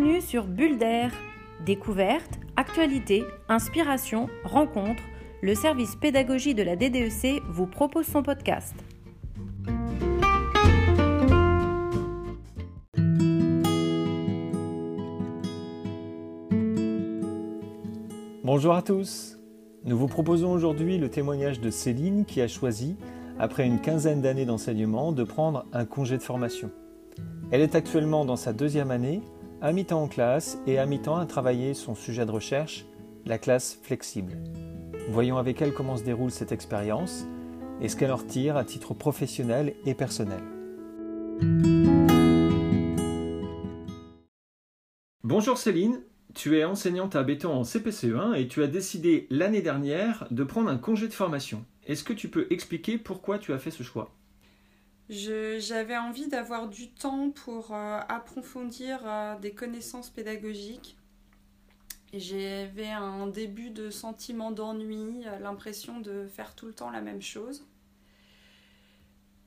Bienvenue sur Bulle d'air. Découverte, actualité, inspiration, rencontre, le service pédagogie de la DDEC vous propose son podcast. Bonjour à tous. Nous vous proposons aujourd'hui le témoignage de Céline qui a choisi, après une quinzaine d'années d'enseignement, de prendre un congé de formation. Elle est actuellement dans sa deuxième année, à mi-temps en classe et à mi-temps à travailler son sujet de recherche, la classe flexible. Voyons avec elle comment se déroule cette expérience et ce qu'elle en retire à titre professionnel et personnel. Bonjour Céline, tu es enseignante à Béton en CPCE1 et tu as décidé l'année dernière de prendre un congé de formation. Est-ce que tu peux expliquer pourquoi tu as fait ce choix? J'avais envie d'avoir du temps pour euh, approfondir euh, des connaissances pédagogiques. J'avais un début de sentiment d'ennui, euh, l'impression de faire tout le temps la même chose.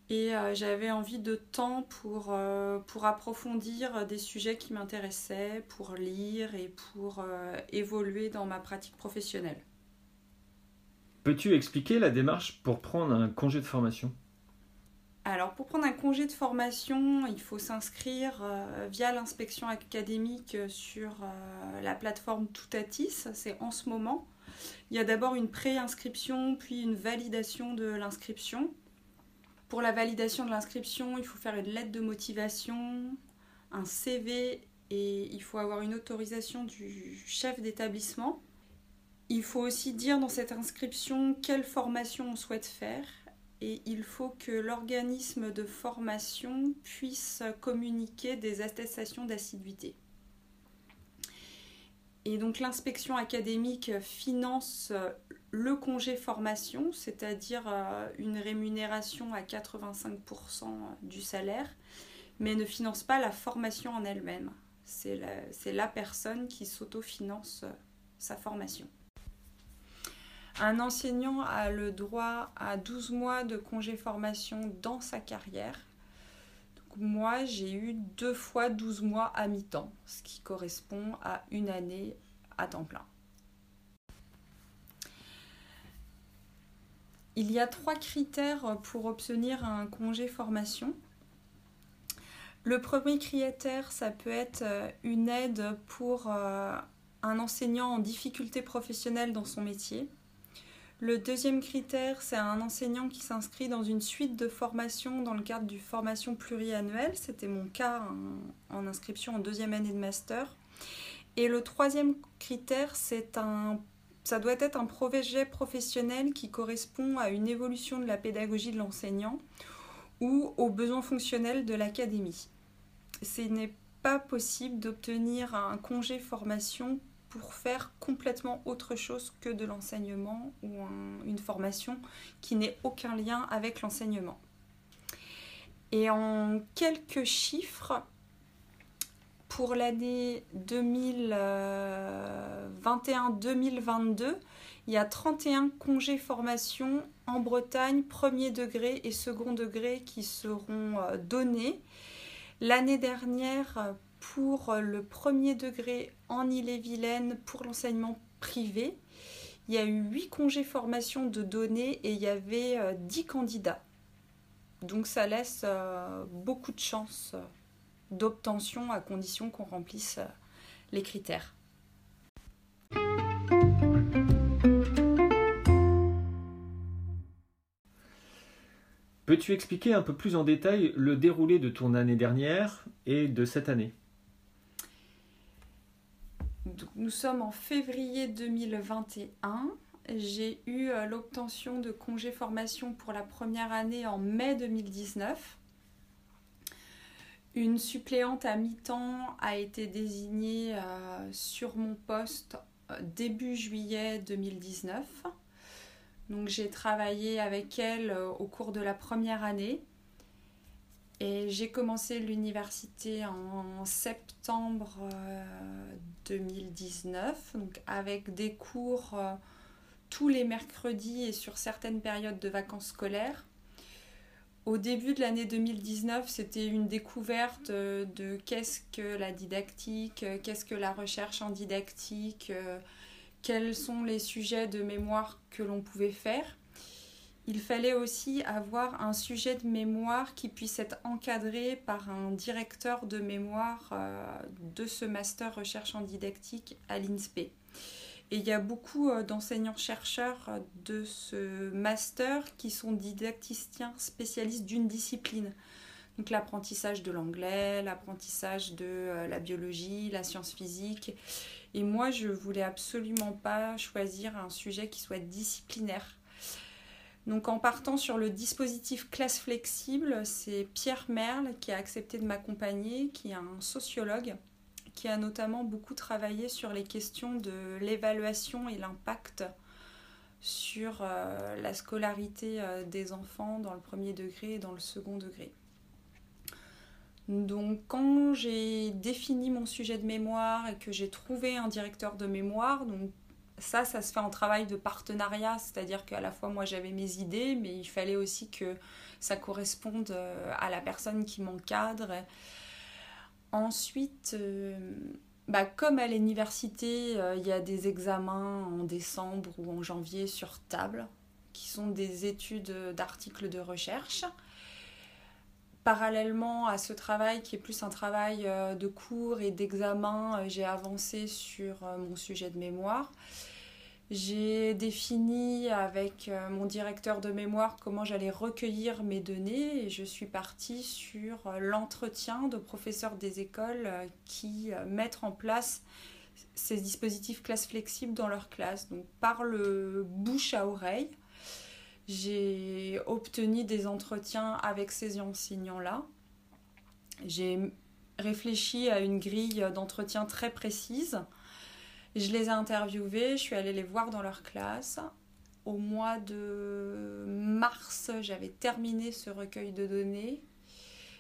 Et j'avais envie de temps pour, pour approfondir des sujets qui m'intéressaient, pour lire et pour évoluer dans ma pratique professionnelle. Peux-tu expliquer la démarche pour prendre un congé de formation? Alors, pour prendre un congé de formation, il faut s'inscrire euh, via l'inspection académique sur euh, la plateforme Toutatis. C'est en ce moment. Il y a d'abord une pré-inscription, puis une validation de l'inscription. Pour la validation de l'inscription, il faut faire une lettre de motivation, un CV et il faut avoir une autorisation du chef d'établissement. Il faut aussi dire dans cette inscription quelle formation on souhaite faire et il faut que l'organisme de formation puisse communiquer des attestations d'assiduité. Et donc l'inspection académique finance le congé formation, c'est-à-dire euh, une rémunération à 85% du salaire, mais ne finance pas la formation en elle-même. C'est la, la, personne qui s'autofinance sa formation. Un enseignant a le droit à 12 mois de congé formation dans sa carrière. moi, j'ai eu deux fois 12 mois à mi-temps, ce qui correspond à une année à temps plein. Il y a trois critères pour obtenir un congé formation. Le premier critère, ça peut être une aide pour euh, un enseignant en difficulté professionnelle dans son métier. Le deuxième critère, c'est un enseignant qui s'inscrit dans une suite de formations dans le cadre du formation pluriannuelle. C'était mon cas en, inscription en deuxième année de master. Et le troisième critère, c'est un, ça doit être un projet professionnel qui correspond à une évolution de la pédagogie de l'enseignant ou aux besoins fonctionnels de l'académie. Ce n'est pas possible d'obtenir un congé formation pour faire complètement autre chose que de l'enseignement ou une formation qui n'ait aucun lien avec l'enseignement. Et en quelques chiffres, pour l'année 2021-2022, il y a 31 congés formation en Bretagne, premier degré et second degré qui seront euh, donnés. L'année dernière, pour le premier degré en Ille-et-Vilaine pour l'enseignement privé. Il y a eu 8 congés formation de données et il y avait 10 euh, candidats. Donc ça laisse euh, beaucoup de chances euh, d'obtention à condition qu'on remplisse les critères. Peux-tu expliquer un peu plus en détail le déroulé de ton année dernière et de cette année? Nous sommes en février 2021. J'ai eu euh, l'obtention de congé formation pour la première année en mai 2019. Une suppléante à mi-temps a été désignée euh, sur mon poste euh, début juillet 2019. Donc j'ai travaillé avec elle au cours de la première année. Et j'ai commencé l'université en septembre 2019, euh, donc avec des cours euh, tous les mercredis et sur certaines périodes de vacances scolaires. au début de l'année 2019, c'était une découverte de qu'est-ce que la didactique, qu'est-ce que la recherche en didactique, quels sont les sujets de mémoire que l'on pouvait faire. Il fallait aussi avoir un sujet de mémoire qui puisse être encadré par un directeur de mémoire euh, de ce master recherche en didactique à l'INSPE. Et il y a beaucoup euh, d'enseignants-chercheurs de ce master qui sont didacticiens spécialistes d'une discipline. Donc l'apprentissage de l'anglais, l'apprentissage de euh, la biologie, la science physique. Et moi, je voulais absolument pas choisir un sujet qui soit disciplinaire. Donc en partant sur le dispositif classe flexible, c'est Pierre Merle qui a accepté de m'accompagner, qui est un sociologue, qui a notamment beaucoup travaillé sur les questions de l'évaluation et l'impact sur euh, la scolarité euh, des enfants dans le premier degré et dans le second degré. Donc quand j'ai défini mon sujet de mémoire et que j'ai trouvé un directeur de mémoire, donc ça, ça se fait en travail de partenariat, c'est-à-dire qu'à la fois moi j'avais mes idées, mais il fallait aussi que ça corresponde euh, à la personne qui m'encadre. Ensuite, euh, bah, comme à l'université, euh, il y a des examens en décembre ou en janvier sur table, qui sont des études d'articles de recherche parallèlement à ce travail qui est plus un travail de cours et d'examen, j'ai avancé sur mon sujet de mémoire. J'ai défini avec mon directeur de mémoire comment j'allais recueillir mes données et je suis partie sur l'entretien de professeurs des écoles qui mettent en place ces dispositifs classe flexibles dans leur classe. Donc par le bouche à oreille, j'ai obtenu des entretiens avec ces enseignants-là. J'ai réfléchi à une grille d'entretien très précise. Je les ai interviewés, je suis allée les voir dans leur classe. Au mois de mars, j'avais terminé ce recueil de données.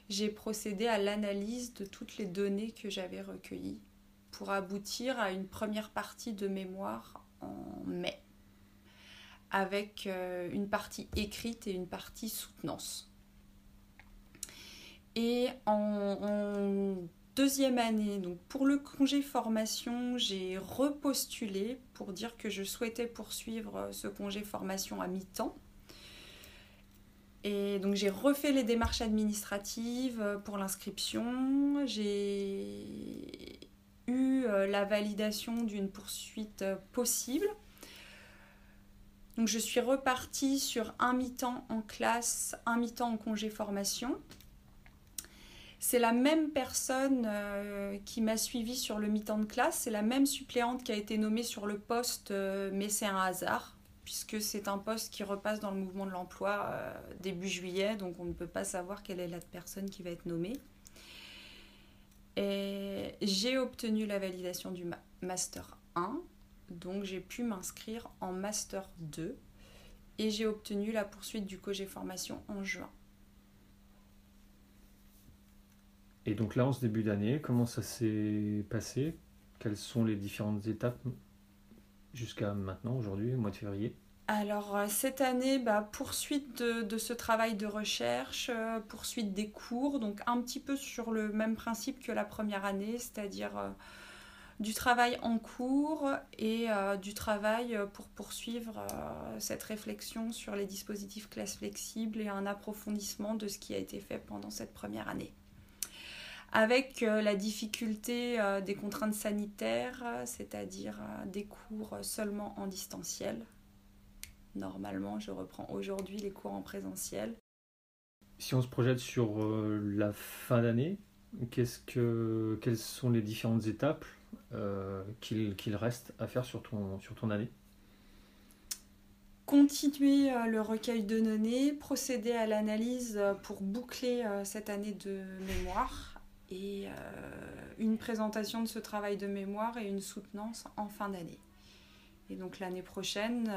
J'ai procédé à l'analyse de toutes les données que j'avais recueillies pour aboutir à une première partie de mémoire en mai avec euh, une partie écrite et une partie soutenance. Et en, deuxième année, donc pour le congé formation, j'ai repostulé pour dire que je souhaitais poursuivre ce congé formation à mi-temps. Et donc j'ai refait les démarches administratives pour l'inscription. J'ai eu euh, la validation d'une poursuite possible donc je suis repartie sur un mi-temps en classe, un mi-temps en congé formation. C'est la même personne euh, qui m'a suivie sur le mi-temps de classe, c'est la même suppléante qui a été nommée sur le poste, euh, mais c'est un hasard, puisque c'est un poste qui repasse dans le mouvement de l'emploi euh, début juillet, donc on ne peut pas savoir quelle est la personne qui va être nommée. Et j'ai obtenu la validation du Master 1 donc j'ai pu m'inscrire en Master 2 et j'ai obtenu la poursuite du COGE formation en juin. Et donc là, en ce début d'année, comment ça s'est passé? Quelles sont les différentes étapes jusqu'à maintenant, aujourd'hui, au mois de février? Alors euh, cette année, bah, poursuite de, ce travail de recherche, euh, poursuite des cours, donc un petit peu sur le même principe que la première année, c'est-à-dire euh, du travail en cours et du travail pour poursuivre cette réflexion sur les dispositifs classe flexibles et un approfondissement de ce qui a été fait pendant cette première année. Avec euh, la difficulté des contraintes sanitaires, c'est-à-dire des cours seulement en distanciel. Normalement, je reprends aujourd'hui les cours en présentiel. Si on se projette sur la fin d'année, que, quelles sont les différentes étapes euh, qu'il reste à faire sur ton, sur ton année? Continuer euh, le recueil de données, procéder à l'analyse euh, pour boucler cette année de mémoire et une présentation de ce travail de mémoire et une soutenance en fin d'année. Et donc l'année prochaine,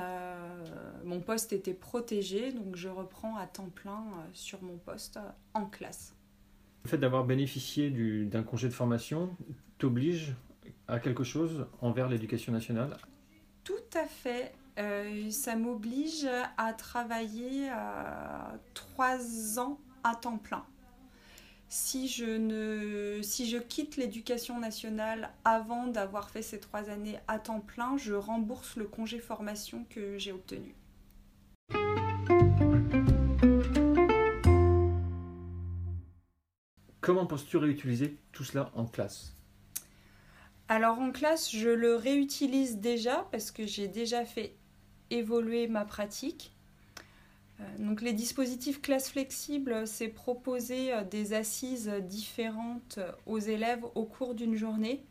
mon poste était protégé, donc je reprends à temps plein sur mon poste en classe. Le fait d'avoir bénéficié d'un congé de formation t'oblige à quelque chose envers l'éducation nationale? Tout à fait. Euh, ça m'oblige à travailler trois ans à temps plein. Si je, ne, si je quitte l'éducation nationale avant d'avoir fait ces trois années à temps plein, je rembourse le congé formation que j'ai obtenu. Comment penses-tu réutiliser tout cela en classe? Alors en classe, je le réutilise déjà parce que j'ai déjà fait évoluer ma pratique. Euh, donc les dispositifs classe flexible, c'est proposer euh, des assises différentes aux élèves au cours d'une journée.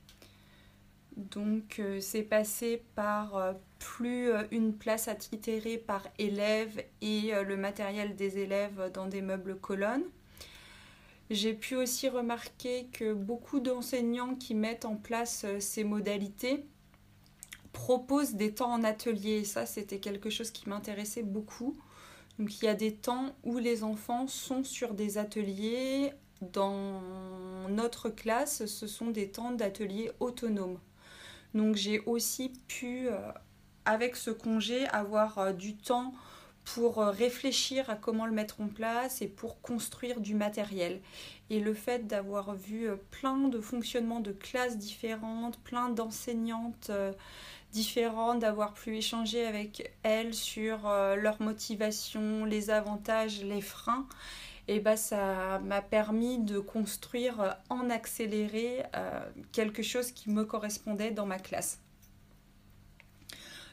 Donc euh, c'est passé par plus une place attitrée par élève et le matériel des élèves dans des meubles colonnes. J'ai pu aussi remarquer que beaucoup d'enseignants qui mettent en place ces modalités proposent des temps en atelier. Et ça, c'était quelque chose qui m'intéressait beaucoup. Donc il y a des temps où les enfants sont sur des ateliers. Dans notre classe, ce sont des temps d'atelier autonomes. Donc j'ai aussi pu, euh, avec ce congé, avoir euh, du temps pour euh, réfléchir à comment le mettre en place et pour construire du matériel. Et le fait d'avoir vu plein de fonctionnements de classes différentes, plein d'enseignantes euh, différentes, d'avoir pu échanger avec elles sur leur motivation, les avantages, les freins, et bah ça m'a permis de construire en accéléré quelque chose qui me correspondait dans ma classe.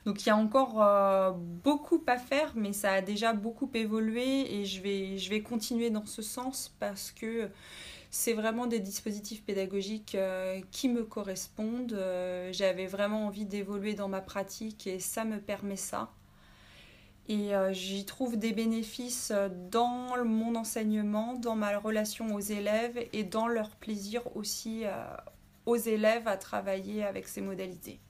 Donc il y a encore euh, beaucoup à faire, mais ça a déjà beaucoup évolué et je vais continuer dans ce sens parce que c'est vraiment des dispositifs pédagogiques euh, qui me correspondent. Euh, j'avais vraiment envie d'évoluer dans ma pratique et ça me permet ça. Et j'y trouve des bénéfices dans mon enseignement, dans ma relation aux élèves et dans leur plaisir aussi aux élèves à travailler avec ces modalités.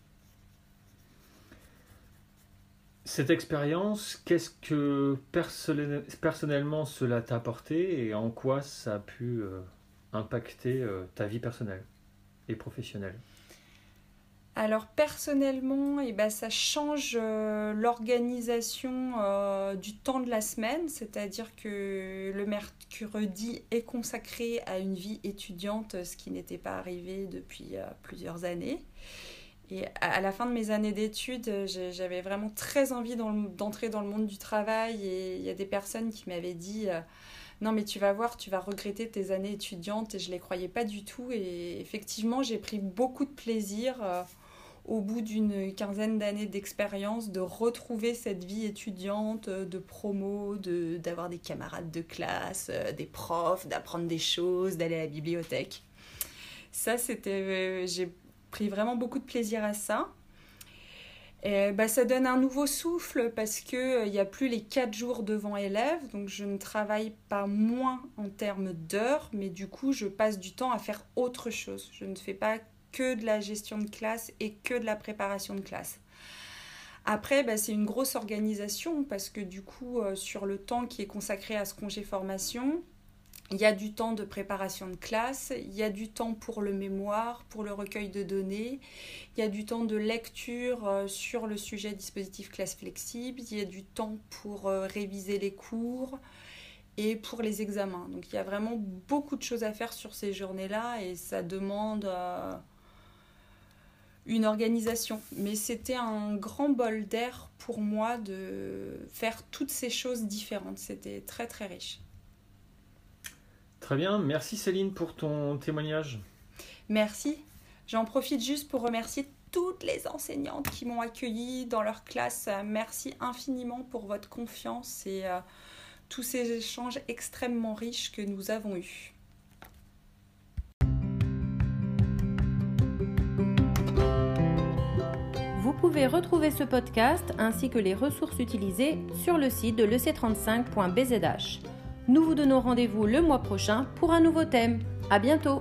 Cette expérience, qu'est-ce que personnellement cela t'a apporté et en quoi ça a pu euh, impacter euh, ta vie personnelle et professionnelle alors personnellement, eh ben, ça change euh, l'organisation du temps de la semaine, c'est-à-dire que le mercredi est consacré à une vie étudiante, ce qui n'était pas arrivé depuis plusieurs années. Et à la fin de mes années d'études, j'avais vraiment très envie d'entrer dans le monde du travail. Et il y a des personnes qui m'avaient dit euh, Non, mais tu vas voir, tu vas regretter tes années étudiantes. Et je ne les croyais pas du tout. Et effectivement, j'ai pris beaucoup de plaisir euh, au bout d'une quinzaine d'années d'expérience de retrouver cette vie étudiante, euh, de promo, d'avoir des camarades de classe, des profs, d'apprendre des choses, d'aller à la bibliothèque. Ça, c'était. j'ai pris vraiment beaucoup de plaisir à ça. Bah, ça donne un nouveau souffle parce qu'il euh, n'y a plus les 4 jours devant élèves, donc je ne travaille pas moins en termes d'heures, mais du coup je passe du temps à faire autre chose. Je ne fais pas que de la gestion de classe et que de la préparation de classe. Après, bah, c'est une grosse organisation parce que du coup, euh, sur le temps qui est consacré à ce congé formation, il y a du temps de préparation de classe, il y a du temps pour le mémoire, pour le recueil de données, il y a du temps de lecture euh, sur le sujet dispositif classe flexible, il y a du temps pour euh, réviser les cours et pour les examens. Donc il y a vraiment beaucoup de choses à faire sur ces journées-là et ça demande euh, une organisation. Mais c'était un grand bol d'air pour moi de faire toutes ces choses différentes. C'était très très riche. Très bien, merci Céline pour ton témoignage. Merci. J'en profite juste pour remercier toutes les enseignantes qui m'ont accueilli dans leur classe. Merci infiniment pour votre confiance et euh, tous ces échanges extrêmement riches que nous avons eus. Vous pouvez retrouver ce podcast ainsi que les ressources utilisées sur le site de lec35.bzh. Nous vous donnons rendez-vous le mois prochain pour un nouveau thème. À bientôt!